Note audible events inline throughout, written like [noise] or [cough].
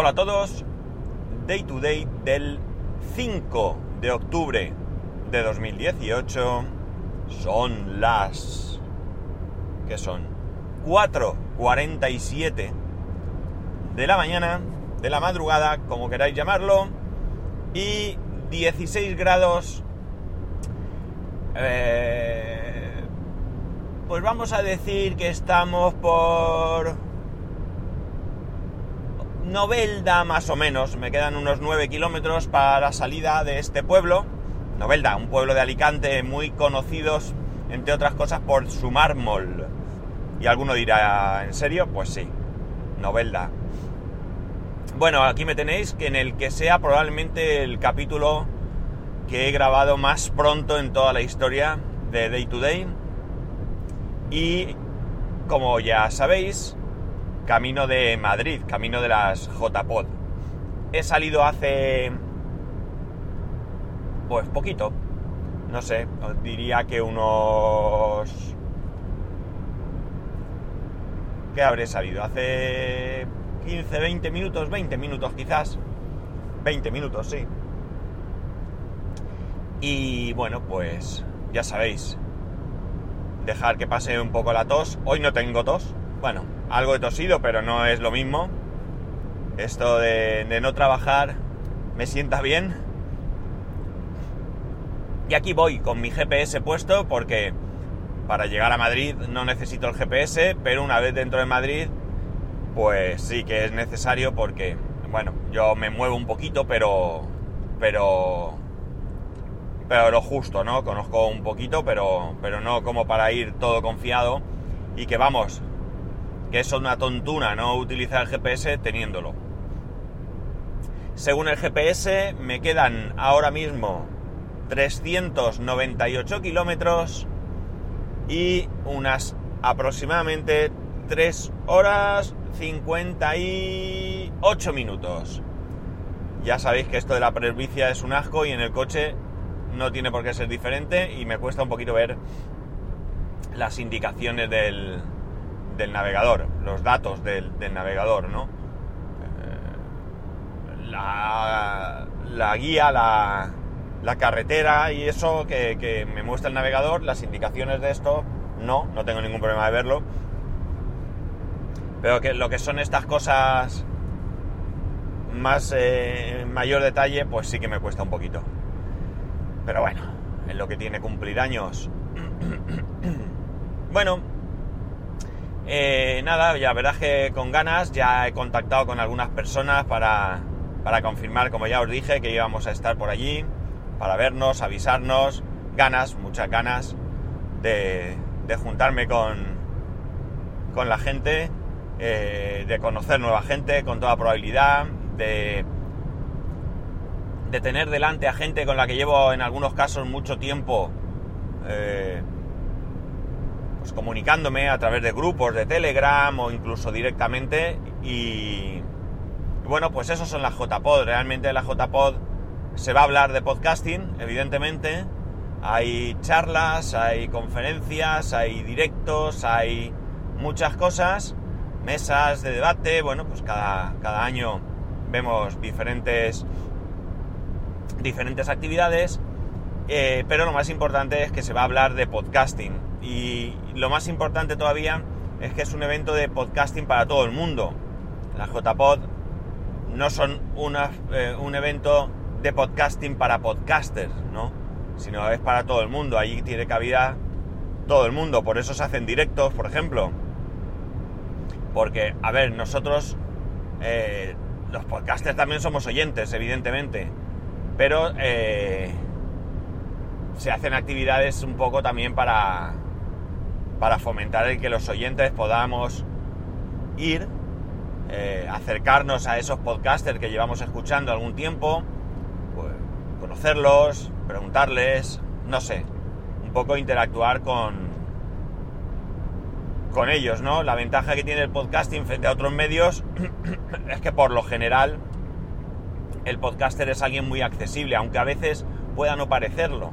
Hola a todos, Day to Day del 5 de octubre de 2018 son las... ¿Qué son? 4.47 de la mañana, de la madrugada, como queráis llamarlo, y 16 grados... Eh, pues vamos a decir que estamos por Novelda más o menos, me quedan unos 9 kilómetros para la salida de este pueblo. Novelda, un pueblo de Alicante muy conocidos, entre otras cosas, por su mármol. Y alguno dirá, ¿en serio? Pues sí, Novelda. Bueno, aquí me tenéis, que en el que sea probablemente el capítulo que he grabado más pronto en toda la historia de Day to Day. Y como ya sabéis, camino de Madrid, camino de las JPod. He salido hace... pues poquito, no sé, diría que unos... ¿Qué habré salido? Hace 15, 20 minutos, 20 minutos quizás. 20 minutos, sí. Y bueno, pues ya sabéis, dejar que pase un poco la tos. Hoy no tengo tos. Bueno, algo de tosido, pero no es lo mismo. Esto de, no trabajar me sienta bien. Y aquí voy con mi GPS puesto porque para llegar a Madrid no necesito el GPS, pero una vez dentro de Madrid, pues sí que es necesario porque, bueno, yo me muevo un poquito, pero, pero, pero lo justo, ¿no? Conozco un poquito, pero, pero no como para ir todo confiado y que vamos, que es una tontuna no utilizar el GPS teniéndolo. Según el GPS me quedan ahora mismo 398 kilómetros y unas aproximadamente 3 horas 58 minutos. Ya sabéis que esto de la presbicia es un asco y en el coche no tiene por qué ser diferente y me cuesta un poquito ver las indicaciones del, del navegador, los datos del, navegador, ¿no? Eh, la, guía, la, la, carretera y eso que, me muestra el navegador, las indicaciones de esto, no, no tengo ningún problema de verlo. Pero que lo que son estas cosas más eh, mayor detalle, pues sí que me cuesta un poquito. Pero bueno, en lo que tiene cumplir años. [clears throat] bueno, eh, nada, ya verás que con ganas ya he contactado con algunas personas para, confirmar, como ya os dije, que íbamos a estar por allí, para vernos, avisarnos, ganas, muchas ganas de, juntarme con, con la gente, eh, de conocer nueva gente con toda probabilidad, de, de tener delante a gente con la que llevo en algunos casos mucho tiempo. Eh, pues, comunicándome a través de grupos de Telegram o incluso directamente y, bueno, pues eso son las JPod. Realmente en la JPod se va a hablar de podcasting, evidentemente. Hay charlas, hay conferencias, hay directos, hay muchas cosas, mesas de debate, bueno, pues cada, cada año vemos diferentes, diferentes actividades, eh, pero lo más importante es que se va a hablar de podcasting y lo más importante todavía es que es un evento de podcasting para todo el mundo. Las JPod no son eh, un evento de podcasting para podcasters, ¿no? Sino es para todo el mundo. Allí tiene cabida todo el mundo. Por eso se hacen directos, por ejemplo. Porque, a ver, nosotros, eh, los podcasters también somos oyentes, evidentemente. Pero eh, se hacen actividades un poco también para, para fomentar el que los oyentes podamos ir, eh, acercarnos a esos podcasters que llevamos escuchando algún tiempo, pues, conocerlos, preguntarles, no sé, un poco interactuar con, con ellos, ¿no? La ventaja que tiene el podcasting frente a otros medios [coughs] es que por lo general el podcaster es alguien muy accesible, aunque a veces pueda no parecerlo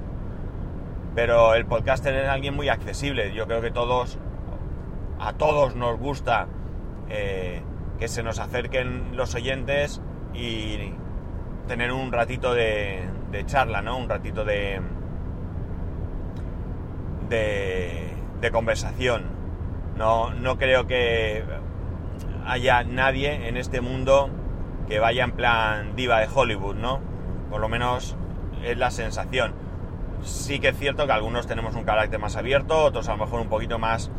pero el podcaster es alguien muy accesible. Yo creo que todos, a todos nos gusta eh, que se nos acerquen los oyentes y tener un ratito de, charla, ¿no? Un ratito de, de, de conversación. No, no creo que haya nadie en este mundo que vaya en plan diva de Hollywood, ¿no? Por lo menos es la sensación. Sí que es cierto que algunos tenemos un carácter más abierto, otros a lo mejor un poquito más,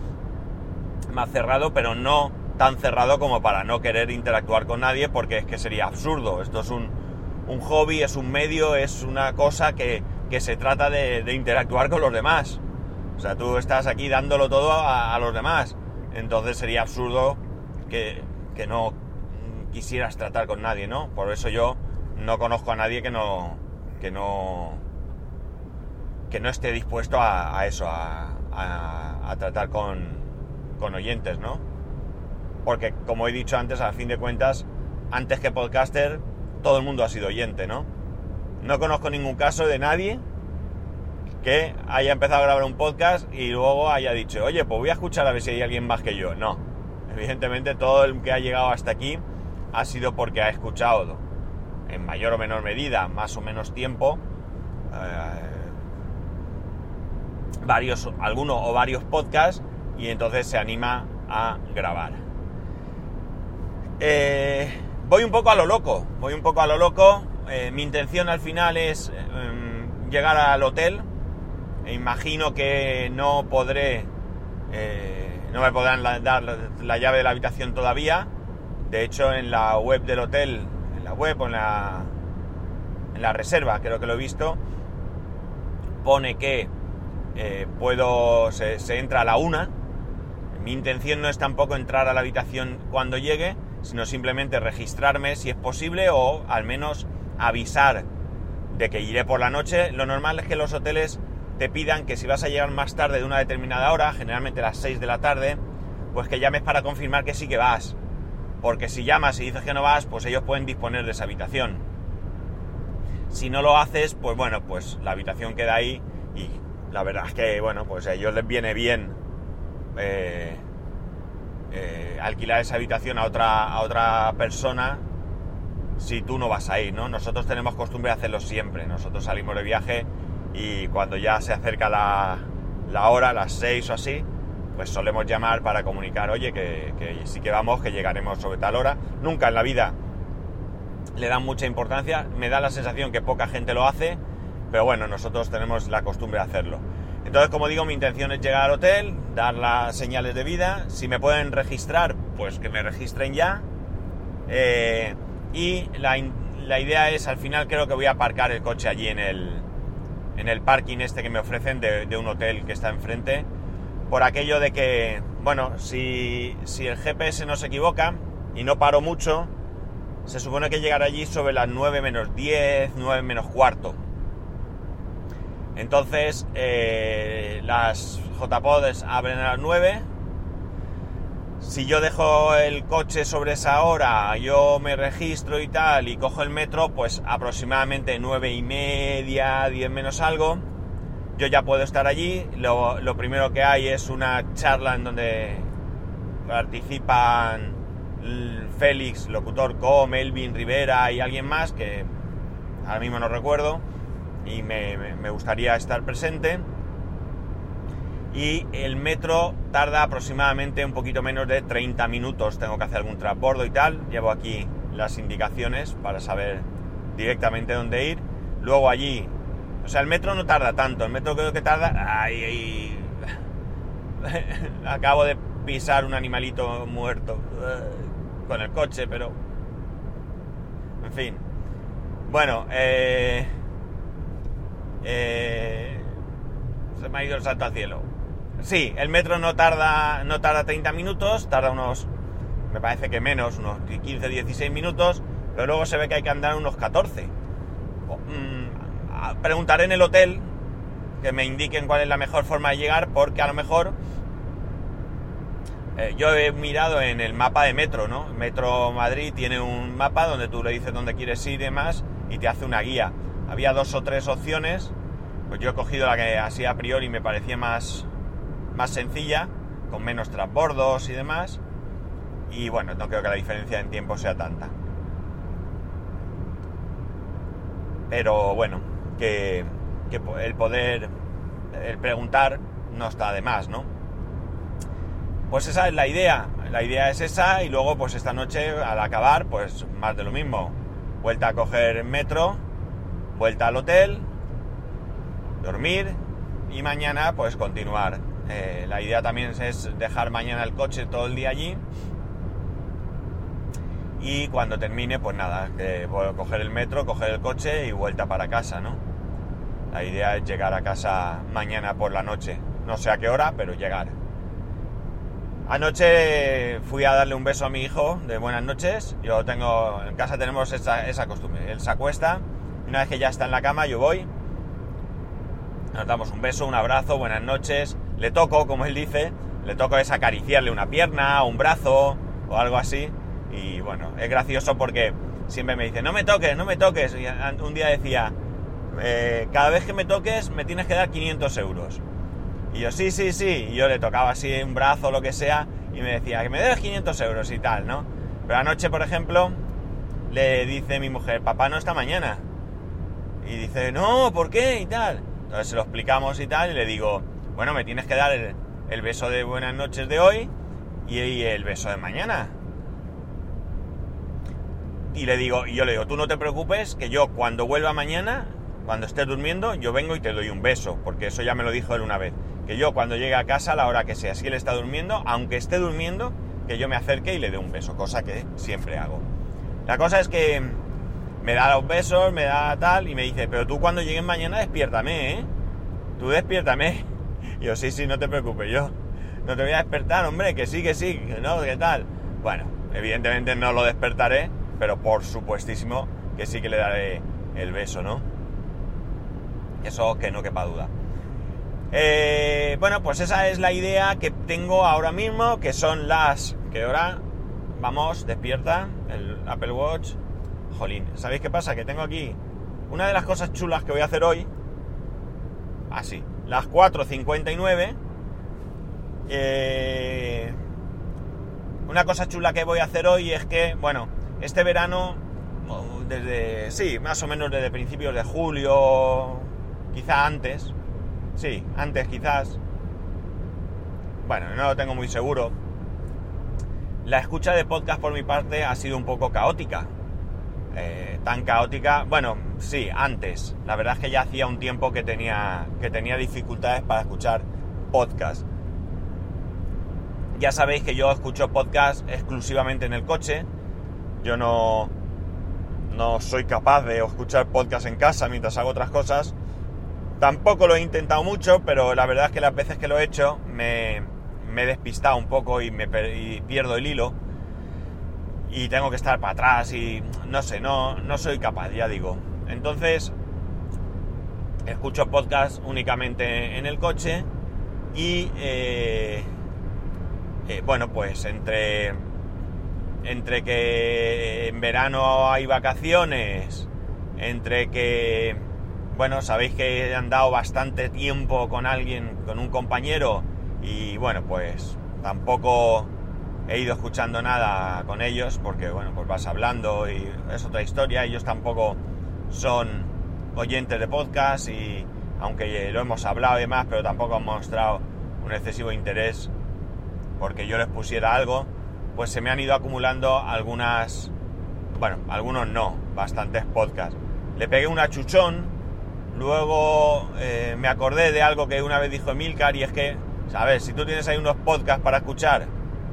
más cerrado, pero no tan cerrado como para no querer interactuar con nadie, porque es que sería absurdo. Esto es un, un hobby, es un medio, es una cosa que, que se trata de, interactuar con los demás. O sea, tú estás aquí dándolo todo a, a los demás. Entonces sería absurdo que, que, no quisieras tratar con nadie, ¿no? Por eso yo no conozco a nadie que no. que no. Que no esté dispuesto a, eso, a, tratar con, con oyentes, ¿no? Porque como he dicho antes, a fin de cuentas, antes que podcaster, todo el mundo ha sido oyente, ¿no? No conozco ningún caso de nadie que haya empezado a grabar un podcast y luego haya dicho, oye, pues voy a escuchar a ver si hay alguien más que yo. No. Evidentemente todo el que ha llegado hasta aquí ha sido porque ha escuchado en mayor o menor medida, más o menos tiempo, eh, varios, alguno o varios podcasts y entonces se anima a grabar. Eh, voy un poco a lo loco, voy un poco a lo loco. Eh, mi intención al final es eh, llegar al hotel. E imagino que no podré, eh, no me podrán dar la, llave de la habitación todavía. De hecho, en la web del hotel, en la web o en la, en la reserva, creo que lo he visto, pone que eh, puedo, se, entra a la una. Mi intención no es tampoco entrar a la habitación cuando llegue, sino simplemente registrarme si es posible o al menos avisar de que iré por la noche. Lo normal es que los hoteles te pidan que si vas a llegar más tarde de una determinada hora, generalmente a las 6 de la tarde, pues que llames para confirmar que sí que vas. Porque si llamas y dices que no vas, pues ellos pueden disponer de esa habitación. Si no lo haces, pues bueno, pues la habitación queda ahí y la verdad es que, bueno, pues a ellos les viene bien eh, eh, alquilar esa habitación a otra, a otra persona si tú no vas a ir, ¿no? Nosotros tenemos costumbre de hacerlo siempre. Nosotros salimos de viaje y cuando ya se acerca la, la hora, las 6 o así, pues solemos llamar para comunicar, oye, que, que, sí que vamos, que llegaremos sobre tal hora. Nunca en la vida le dan mucha importancia, me da la sensación que poca gente lo hace, pero bueno, nosotros tenemos la costumbre de hacerlo. Entonces, como digo, mi intención es llegar al hotel, dar las señales de vida, si me pueden registrar, pues que me registren ya. Eh, y la, la, idea es, al final creo que voy a aparcar el coche allí en el, en el parking este que me ofrecen de, un hotel que está enfrente, por aquello de que, bueno, si, si el GPS no se equivoca y no paro mucho, se supone que llegaré allí sobre las 9 menos 10, 9 menos cuarto. Entonces, eh, las JPODs abren a las 9. Si yo dejo el coche sobre esa hora, yo me registro y tal, y cojo el metro, pues aproximadamente 9 y media, 10 menos algo, yo ya puedo estar allí. Lo, primero que hay es una charla en donde participan Félix, locutor Co, Melvin Rivera y alguien más, que ahora mismo no recuerdo y me, gustaría estar presente. Y el metro tarda aproximadamente un poquito menos de 30 minutos. Tengo que hacer algún transbordo y tal. Llevo aquí las indicaciones para saber directamente dónde ir. Luego allí, o sea, el metro no tarda tanto. El metro creo que tarda. Ay. [laughs] Acabo de pisar un animalito muerto con el coche, pero. En fin. Bueno, eh eh, se me ha ido el salto al cielo. Sí, el metro no tarda, no tarda 30 minutos, tarda unos, me parece que menos, unos 15, 16 minutos, pero luego se ve que hay que andar unos 14. Mm, preguntaré en el hotel que me indiquen cuál es la mejor forma de llegar, porque a lo mejor eh, yo he mirado en el mapa de metro, ¿no? Metro Madrid tiene un mapa donde tú le dices dónde quieres ir y demás y te hace una guía. Había dos o tres opciones, pues yo he cogido la que así a priori me parecía más, más sencilla, con menos transbordos y demás. y bueno, no creo que la diferencia en tiempo sea tanta. Pero bueno, que, que el poder, el preguntar no está de más, ¿no? Pues esa es la idea, la idea es esa y luego pues esta noche al acabar pues más de lo mismo. Vuelta a coger metro, vuelta al hotel, dormir y mañana pues continuar. Eh, la idea también es dejar mañana el coche todo el día allí y cuando termine pues nada, voy a coger el metro, coger el coche y vuelta para casa, ¿no? La idea es llegar a casa mañana por la noche, no sé a qué hora, pero llegar. Anoche fui a darle un beso a mi hijo de buenas noches. Yo tengo, en casa tenemos esa, esa costumbre. Él se acuesta, una vez que ya está en la cama, yo voy, nos damos un beso, un abrazo, buenas noches. Le toco, como él dice, le toco es acariciarle una pierna, un brazo o algo así. Y bueno, es gracioso porque siempre me dice, no me toques, no me toques. Un día decía, eh, cada vez que me toques me tienes que dar 500 euros. Y yo, sí, sí, sí. Y yo le tocaba así un brazo o lo que sea y me decía, que me des 500 euros y tal, ¿no? Pero anoche, por ejemplo, le dice mi mujer, papá no está mañana. Y dice, no, ¿por qué? Y tal. Entonces se lo explicamos y tal, y le digo, bueno, me tienes que dar el, beso de buenas noches de hoy y, y, el beso de mañana. Y le digo, y yo le digo, tú no te preocupes, que yo cuando vuelva mañana, cuando estés durmiendo, yo vengo y te doy un beso, porque eso ya me lo dijo él una vez que yo cuando llegue a casa, a la hora que sea, si él está durmiendo, aunque esté durmiendo, que yo me acerque y le dé un beso, cosa que siempre hago. La cosa es que me da los besos, me da tal, y me dice, pero tú cuando llegues mañana despiértame, ¿eh? Tú despiértame. Y [laughs] yo, sí, sí, no te preocupes, yo no te voy a despertar, hombre, que sí, que sí, ¿no? ¿Qué tal? Bueno, evidentemente no lo despertaré, pero por supuestísimo que sí que le daré el beso, ¿no? Eso que no quepa duda. Eh, bueno, pues esa es la idea que tengo ahora mismo, que son las... ¿Qué hora? Vamos, despierta el Apple Watch. Jolín, ¿sabéis qué pasa? Que tengo aquí una de las cosas chulas que voy a hacer hoy. Así, las 4.59. Eh, una cosa chula que voy a hacer hoy es que, bueno, este verano, desde, sí, más o menos desde principios de julio, quizá antes, Sí, antes quizás. Bueno, no lo tengo muy seguro. La escucha de podcast por mi parte ha sido un poco caótica. Eh, tan caótica, bueno, sí, antes. La verdad es que ya hacía un tiempo que tenía, que tenía dificultades para escuchar podcast. Ya sabéis que yo escucho podcast exclusivamente en el coche. Yo no, no soy capaz de escuchar podcast en casa mientras hago otras cosas. Tampoco lo he intentado mucho, pero la verdad es que las veces que lo he hecho me, he despistado un poco y, me pierdo el hilo. Y tengo que estar para atrás y no sé, no, no soy capaz, ya digo. Entonces, escucho podcast únicamente en el coche y eh, eh, bueno, pues entre, entre que en verano hay vacaciones, entre que bueno, sabéis que he andado bastante tiempo con alguien, con un compañero, y bueno, pues tampoco he ido escuchando nada con ellos, porque bueno, pues vas hablando y es otra historia, ellos tampoco son oyentes de podcast y aunque lo hemos hablado y demás, pero tampoco han mostrado un excesivo interés porque yo les pusiera algo, pues se me han ido acumulando algunas, bueno, algunos no, bastantes podcasts. Le pegué un achuchón Luego eh, me acordé de algo que una vez dijo Emilcar y es que, ¿sabes? Si tú tienes ahí unos podcasts para escuchar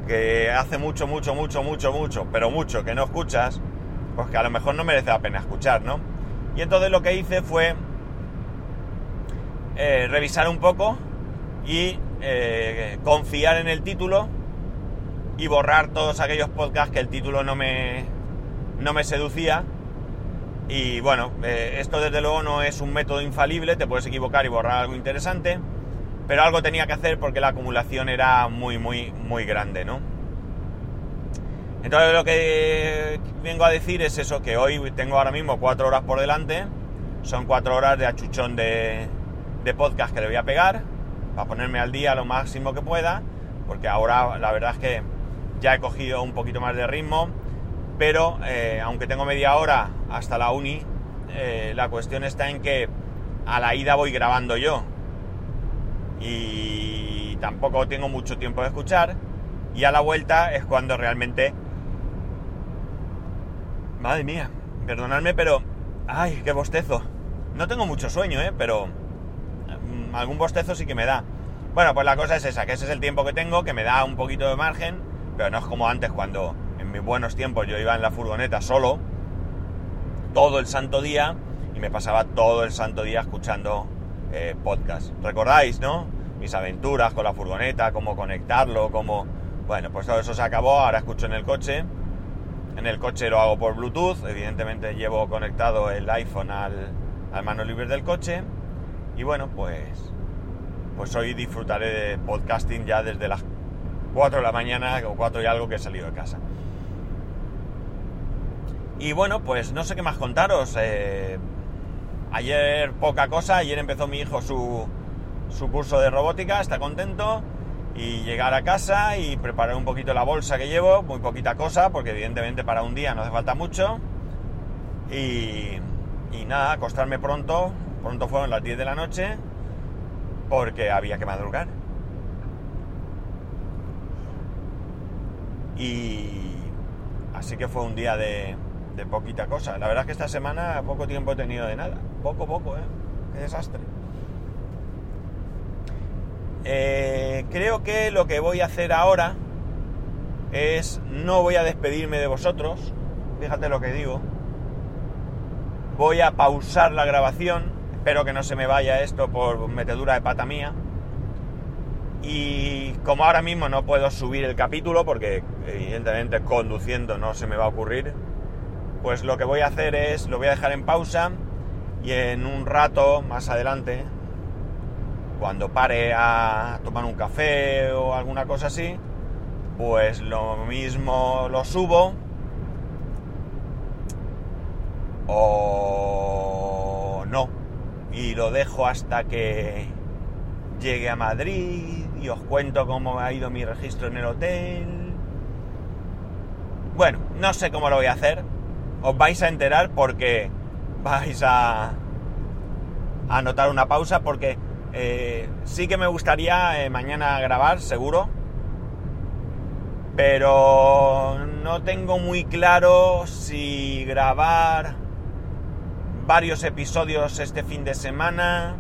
que hace mucho, mucho, mucho, mucho, mucho, pero mucho que no escuchas, pues que a lo mejor no merece la pena escuchar, ¿no? Y entonces lo que hice fue eh, revisar un poco y eh, confiar en el título y borrar todos aquellos podcasts que el título no me, no me seducía y bueno, eh, esto desde luego no es un método infalible, te puedes equivocar y borrar algo interesante, pero algo tenía que hacer porque la acumulación era muy, muy, muy grande, ¿no? Entonces lo que vengo a decir es eso, que hoy tengo ahora mismo cuatro horas por delante, son cuatro horas de achuchón de, de podcast que le voy a pegar, para ponerme al día lo máximo que pueda, porque ahora la verdad es que ya he cogido un poquito más de ritmo, pero eh, aunque tengo media hora hasta la uni, eh, la cuestión está en que a la ida voy grabando yo y tampoco tengo mucho tiempo de escuchar y a la vuelta es cuando realmente... Madre mía, perdonadme, pero... ¡Ay, qué bostezo! No tengo mucho sueño, ¿eh? Pero... mm, Algún bostezo sí que me da. Bueno, pues la cosa es esa, que ese es el tiempo que tengo, que me da un poquito de margen, pero no es como antes cuando en mis buenos tiempos yo iba en la furgoneta solo, todo el santo día, y me pasaba todo el santo día escuchando eh, podcast. ¿Recordáis, no? Mis aventuras con la furgoneta, cómo conectarlo, cómo... Bueno, pues todo eso se acabó, ahora escucho en el coche. En el coche lo hago por Bluetooth, evidentemente llevo conectado el iPhone al, al mano libre del coche. Y bueno, pues pues hoy disfrutaré de podcasting ya desde las 4 de la mañana o 4 y algo que he salido de casa. Y bueno, pues no sé qué más contaros. eh, ayer poca cosa, ayer empezó mi hijo su, su curso de robótica, está contento. Y llegar a casa y preparar un poquito la bolsa que llevo, muy poquita cosa, porque evidentemente para un día no hace falta mucho. Y, y nada, acostarme pronto, pronto fueron las 10 de la noche, porque había que madrugar. Y así que fue un día de, de poquita cosa. La verdad es que esta semana poco tiempo he tenido de nada. Poco, poco, ¿eh? Qué desastre. Eh, creo que lo que voy a hacer ahora es no voy a despedirme de vosotros. Fíjate lo que digo. Voy a pausar la grabación. Espero que no se me vaya esto por metedura de pata mía. Y como ahora mismo no puedo subir el capítulo porque evidentemente conduciendo no se me va a ocurrir, pues lo que voy a hacer es lo voy a dejar en pausa y en un rato más adelante, cuando pare a tomar un café o alguna cosa así, pues lo mismo lo subo o no y lo dejo hasta que llegue a Madrid y os cuento cómo ha ido mi registro en el hotel. Bueno, no sé cómo lo voy a hacer. Os vais a enterar porque vais a, a notar una pausa porque eh, sí que me gustaría eh, mañana grabar, seguro. Pero no tengo muy claro si grabar varios episodios este fin de semana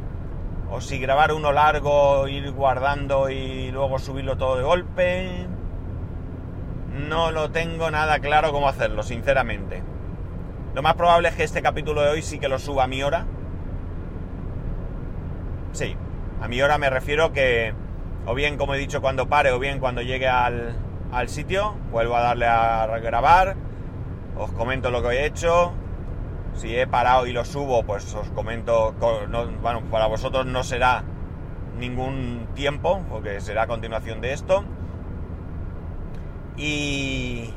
o si grabar uno largo, ir guardando y luego subirlo todo de golpe. No lo tengo nada claro cómo hacerlo, sinceramente. Lo más probable es que este capítulo de hoy sí que lo suba a mi hora. Sí, a mi hora me refiero que o bien como he dicho cuando pare o bien cuando llegue al, al sitio, vuelvo a darle a grabar, os comento lo que he hecho, si he parado y lo subo, pues os comento, co- no- bueno, para vosotros no será ningún tiempo, porque será a continuación de esto. Y,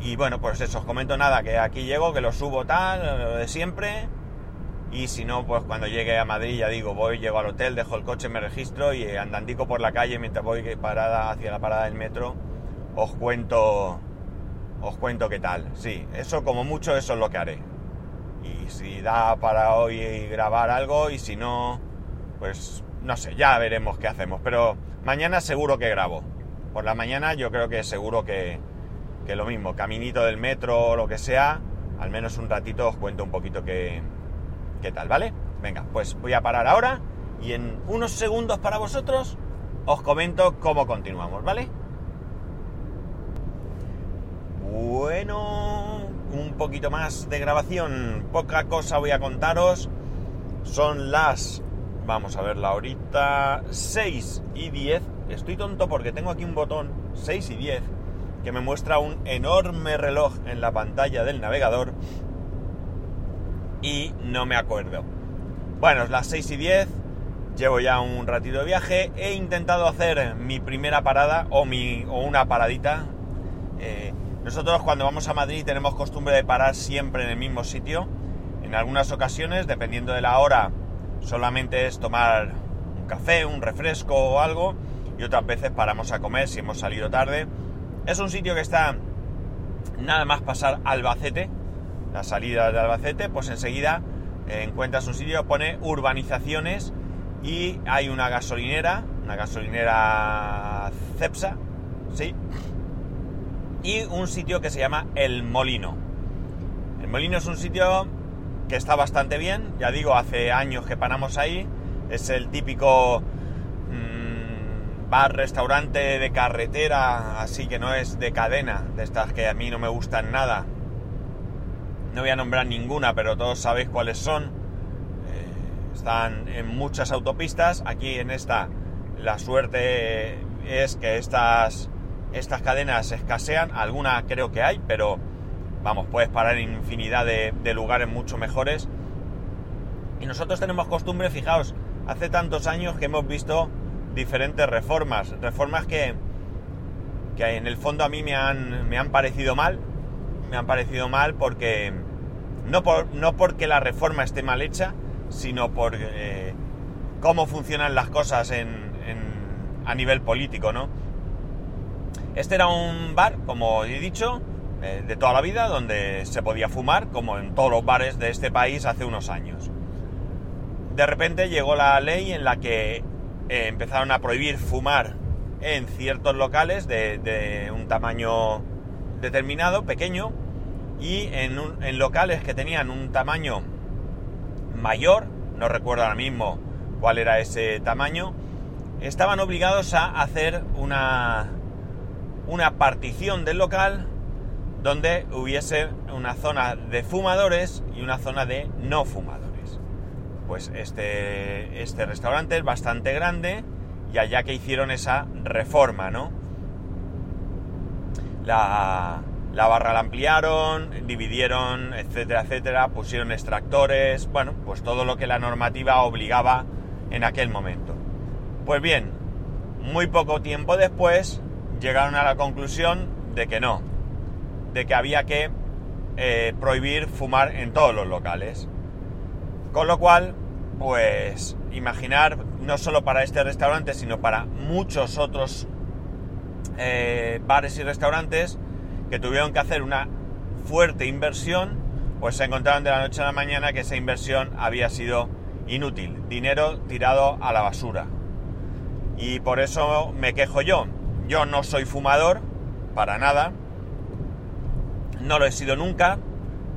y bueno, pues eso, os comento nada, que aquí llego, que lo subo tal, lo de siempre. Y si no, pues cuando llegue a Madrid, ya digo, voy, llego al hotel, dejo el coche, me registro y andandico por la calle mientras voy parada hacia la parada del metro, os cuento, os cuento qué tal. Sí, eso como mucho, eso es lo que haré. Y si da para hoy grabar algo y si no, pues no sé, ya veremos qué hacemos. Pero mañana seguro que grabo. Por la mañana yo creo que seguro que, que lo mismo, caminito del metro o lo que sea, al menos un ratito os cuento un poquito qué, qué tal, ¿vale? Venga, pues voy a parar ahora y en unos segundos para vosotros os comento cómo continuamos, ¿vale? Bueno, un poquito más de grabación, poca cosa voy a contaros. Son las, vamos a verla ahorita, 6 y 10. Estoy tonto porque tengo aquí un botón, 6 y 10, que me muestra un enorme reloj en la pantalla del navegador y no me acuerdo. Bueno, es las 6 y 10, llevo ya un ratito de viaje, he intentado hacer mi primera parada o, mi, o una paradita. Eh, nosotros cuando vamos a Madrid tenemos costumbre de parar siempre en el mismo sitio. En algunas ocasiones, dependiendo de la hora, solamente es tomar un café, un refresco o algo. Y otras veces paramos a comer si hemos salido tarde. Es un sitio que está nada más pasar Albacete, la salida de Albacete, pues enseguida eh, encuentras un sitio pone urbanizaciones y hay una gasolinera, una gasolinera Cepsa, ¿sí? Y un sitio que se llama El Molino. El Molino es un sitio que está bastante bien, ya digo, hace años que paramos ahí, es el típico mmm, bar, restaurante de carretera, así que no es de cadena, de estas que a mí no me gustan nada. No voy a nombrar ninguna, pero todos sabéis cuáles son. Eh, están en muchas autopistas, aquí en esta la suerte es que estas, estas cadenas escasean, alguna creo que hay, pero vamos, puedes parar en infinidad de, de, lugares mucho mejores. Y nosotros tenemos costumbre, fijaos, hace tantos años que hemos visto diferentes reformas, reformas que, que en el fondo a mí me han, me han parecido mal, me han parecido mal porque, no, por, no porque la reforma esté mal hecha, sino por eh, cómo funcionan las cosas en, a nivel político, ¿no? Este era un bar, como he dicho, eh, de toda la vida, donde se podía fumar, como en todos los bares de este país hace unos años. De repente llegó la ley en la que eh, empezaron a prohibir fumar en ciertos locales de un tamaño determinado, pequeño, y en, locales que tenían un tamaño mayor, no recuerdo ahora mismo cuál era ese tamaño, estaban obligados a hacer una, una partición del local donde hubiese una zona de fumadores y una zona de no fumadores. Pues este, este restaurante es bastante grande y allá que hicieron esa reforma, ¿no? La, la barra la ampliaron, dividieron, etcétera, etcétera, pusieron extractores, bueno, pues todo lo que la normativa obligaba en aquel momento. Pues bien, muy poco tiempo después llegaron a la conclusión de que no, de que había que eh, prohibir fumar en todos los locales. Con lo cual, pues imaginar, no solo para este restaurante, sino para muchos otros eh, bares y restaurantes que tuvieron que hacer una fuerte inversión, pues se encontraron de la noche a la mañana que esa inversión había sido inútil, dinero tirado a la basura. Y por eso me quejo yo. Yo no soy fumador, para nada, no lo he sido nunca,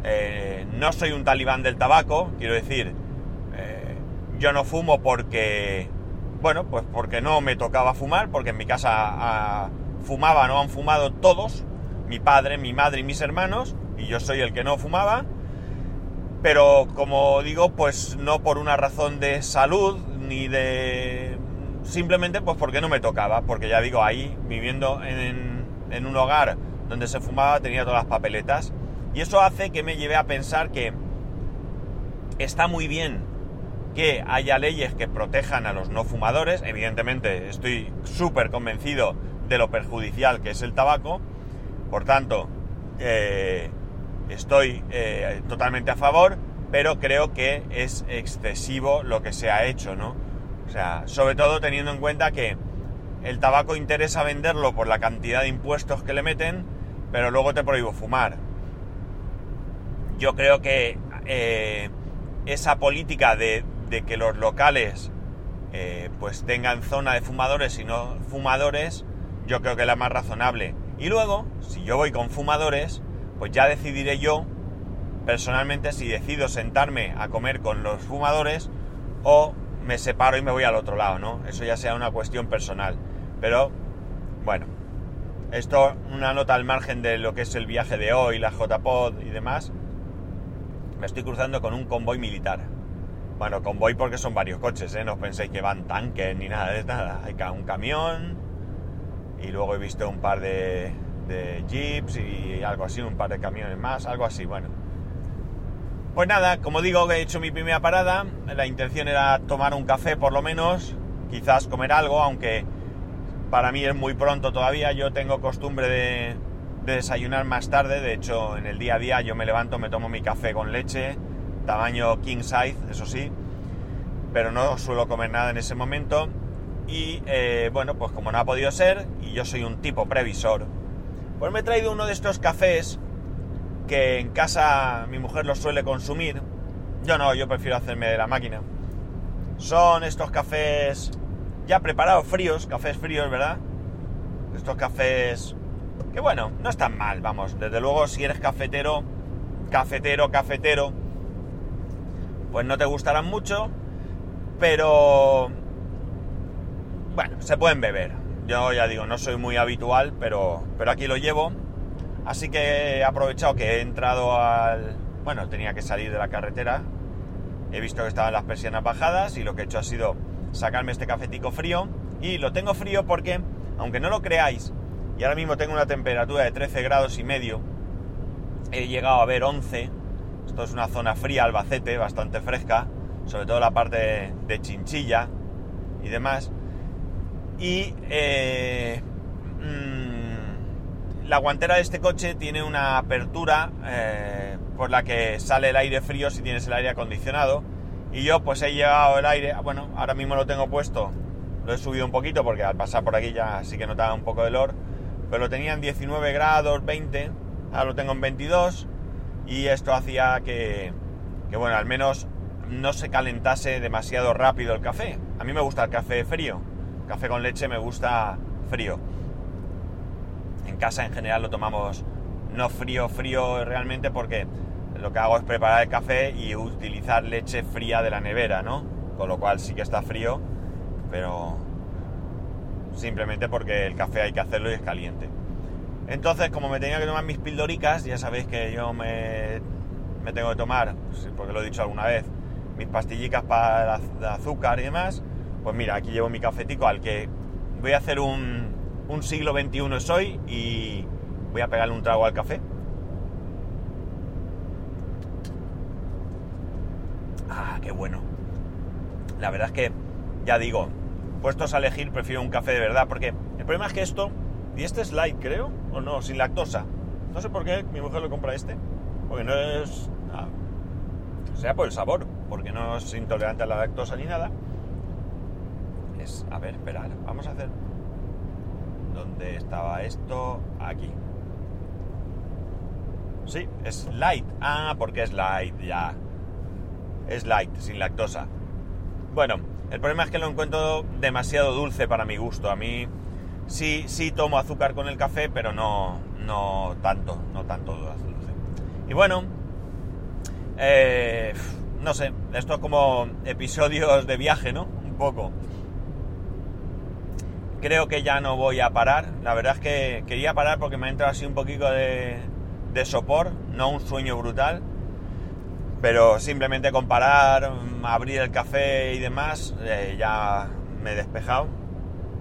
eh, no soy un talibán del tabaco, quiero decir, eh, yo no fumo porque, bueno, pues porque no me tocaba fumar, porque en mi casa ah, fumaban o han fumado todos, mi padre, mi madre y mis hermanos, y yo soy el que no fumaba, pero como digo, pues no por una razón de salud ni de... simplemente pues porque no me tocaba, porque ya digo, ahí viviendo en, en un hogar donde se fumaba tenía todas las papeletas. Y eso hace que me lleve a pensar que está muy bien que haya leyes que protejan a los no fumadores. Evidentemente estoy súper convencido de lo perjudicial que es el tabaco. Por tanto, eh, estoy eh, totalmente a favor, pero creo que es excesivo lo que se ha hecho, ¿no? O sea, sobre todo teniendo en cuenta que el tabaco interesa venderlo por la cantidad de impuestos que le meten, pero luego te prohíbo fumar. Yo creo que eh, esa política de, que los locales pues tengan zona de fumadores y no fumadores, yo creo que es la más razonable. Y luego, si yo voy con fumadores, pues ya decidiré yo personalmente si decido sentarme a comer con los fumadores o me separo y me voy al otro lado, ¿no? Eso ya sea una cuestión personal. Pero, bueno, esto, una nota al margen de lo que es el viaje de hoy, la JPod y demás. Me estoy cruzando con un convoy militar. Bueno, convoy porque son varios coches, ¿eh? No os penséis que van tanques ni nada de nada. Hay un camión y luego he visto un par de, jeeps y algo así, un par de camiones más, algo así, bueno. Pues nada, como digo, he hecho mi primera parada. La intención era tomar un café por lo menos, quizás comer algo, aunque para mí es muy pronto todavía, yo tengo costumbre de, de, desayunar más tarde, de hecho en el día a día yo me levanto, me tomo mi café con leche, tamaño king size, eso sí, pero no suelo comer nada en ese momento y eh, bueno, pues como no ha podido ser, y yo soy un tipo previsor, Pues me he traído uno de estos cafés que en casa mi mujer los suele consumir. Yo no, yo prefiero hacerme de la máquina. Son estos cafés ya preparados, fríos, cafés fríos, ¿verdad? Estos cafés que bueno, no están mal, vamos. Desde luego si eres cafetero, cafetero, cafetero, pues no te gustarán mucho, pero bueno, se pueden beber. Yo ya digo, no soy muy habitual, pero, pero aquí lo llevo. Así que he aprovechado que he entrado al... Bueno, tenía que salir de la carretera. He visto que estaban las persianas bajadas y lo que he hecho ha sido sacarme este cafetico frío. Y lo tengo frío porque, aunque no lo creáis, y ahora mismo tengo una temperatura de 13 grados y medio, he llegado a ver 11. Esto es una zona fría, Albacete, bastante fresca, sobre todo la parte de Chinchilla y demás. Y eh, mm, la guantera de este coche tiene una apertura eh, por la que sale el aire frío si tienes el aire acondicionado. Y yo pues he llevado el aire, bueno, ahora mismo lo tengo puesto, lo he subido un poquito porque al pasar por aquí ya sí que notaba un poco de olor, pero lo tenía en 19 grados, 20, ahora lo tengo en 22 y esto hacía que, que bueno, al menos no se calentase demasiado rápido el café. A mí me gusta el café frío Café con leche me gusta frío. En casa en general lo tomamos no frío, frío realmente porque lo que hago es preparar el café y utilizar leche fría de la nevera, ¿no? Con lo cual sí que está frío, pero simplemente porque el café hay que hacerlo y es caliente. Entonces, como me tenía que tomar mis pildoricas, ya sabéis que yo me, tengo que tomar, pues, porque lo he dicho alguna vez, mis pastillicas para azúcar y demás, pues mira, aquí llevo mi cafetico al que voy a hacer un, un siglo XXI soy y voy a pegarle un trago al café. Ah, qué bueno. La verdad es que, ya digo, puestos a elegir, prefiero un café de verdad, porque el problema es que esto, y este es light, creo, o no, sin lactosa. No sé por qué mi mujer lo compra este, porque no es... Ah, sea por el sabor, porque no es intolerante a la lactosa ni nada. A ver, esperar. Vamos a hacer... ¿Dónde estaba esto? Aquí. Sí, es light. Ah, porque es light, ya. Es light, sin lactosa. Bueno, el problema es que lo encuentro demasiado dulce para mi gusto. A mí sí, sí tomo azúcar con el café, pero no, no tanto, no tanto dulce. Y bueno, eh, no sé, esto es como episodios de viaje, ¿no? Un poco creo que ya no voy a parar. La verdad es que quería parar porque me ha entrado así un poquito de, de sopor, no un sueño brutal. Pero simplemente con parar, abrir el café y demás, eh, ya me he despejado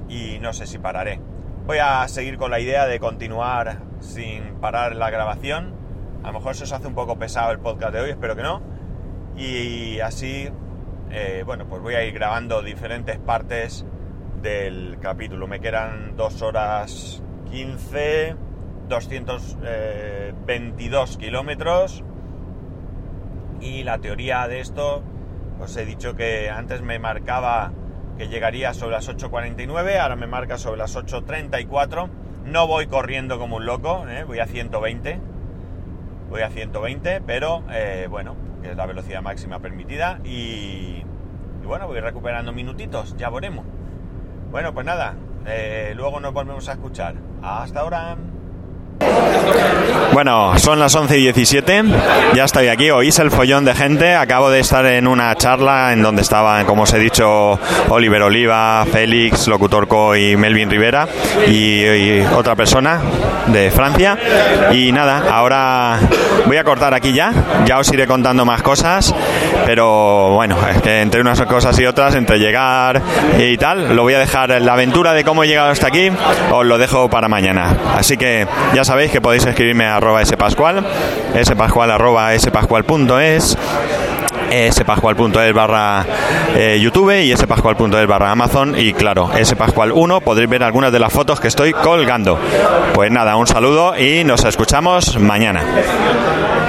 y no sé si pararé. Voy a seguir con la idea de continuar sin parar la grabación. A lo mejor se os hace un poco pesado el podcast de hoy, espero que no. Y así, eh, bueno, pues voy a ir grabando diferentes partes del capítulo. Me quedan 2 horas 15, 222 kilómetros. Y la teoría de esto, os he dicho que antes me marcaba que llegaría sobre las 8.49, ahora me marca sobre las 8.34. No voy corriendo como un loco, ¿eh? voy a 120. Voy a 120, pero eh, bueno, que es la velocidad máxima permitida. Y, y bueno, voy recuperando minutitos, ya veremos. Bueno, pues nada, eh, luego nos volvemos a escuchar. Hasta ahora. Bueno, son las 11 y 17, ya estoy aquí, oís el follón de gente, acabo de estar en una charla en donde estaban, como os he dicho, Oliver Oliva, Félix, Locutor Co y Melvin Rivera y, otra persona de Francia. Y nada, ahora voy a cortar aquí ya, ya os iré contando más cosas, pero bueno, es que entre unas cosas y otras, entre llegar y tal, lo voy a dejar, la aventura de cómo he llegado hasta aquí, os lo dejo para mañana. Así que ya sabéis que podéis escribirme a arroba spascual, spascual arroba spascual.es spascual.es barra eh, YouTube y spascual.es barra Amazon y claro, spascual1 podréis ver algunas de las fotos que estoy colgando. Pues nada, un saludo y nos escuchamos mañana.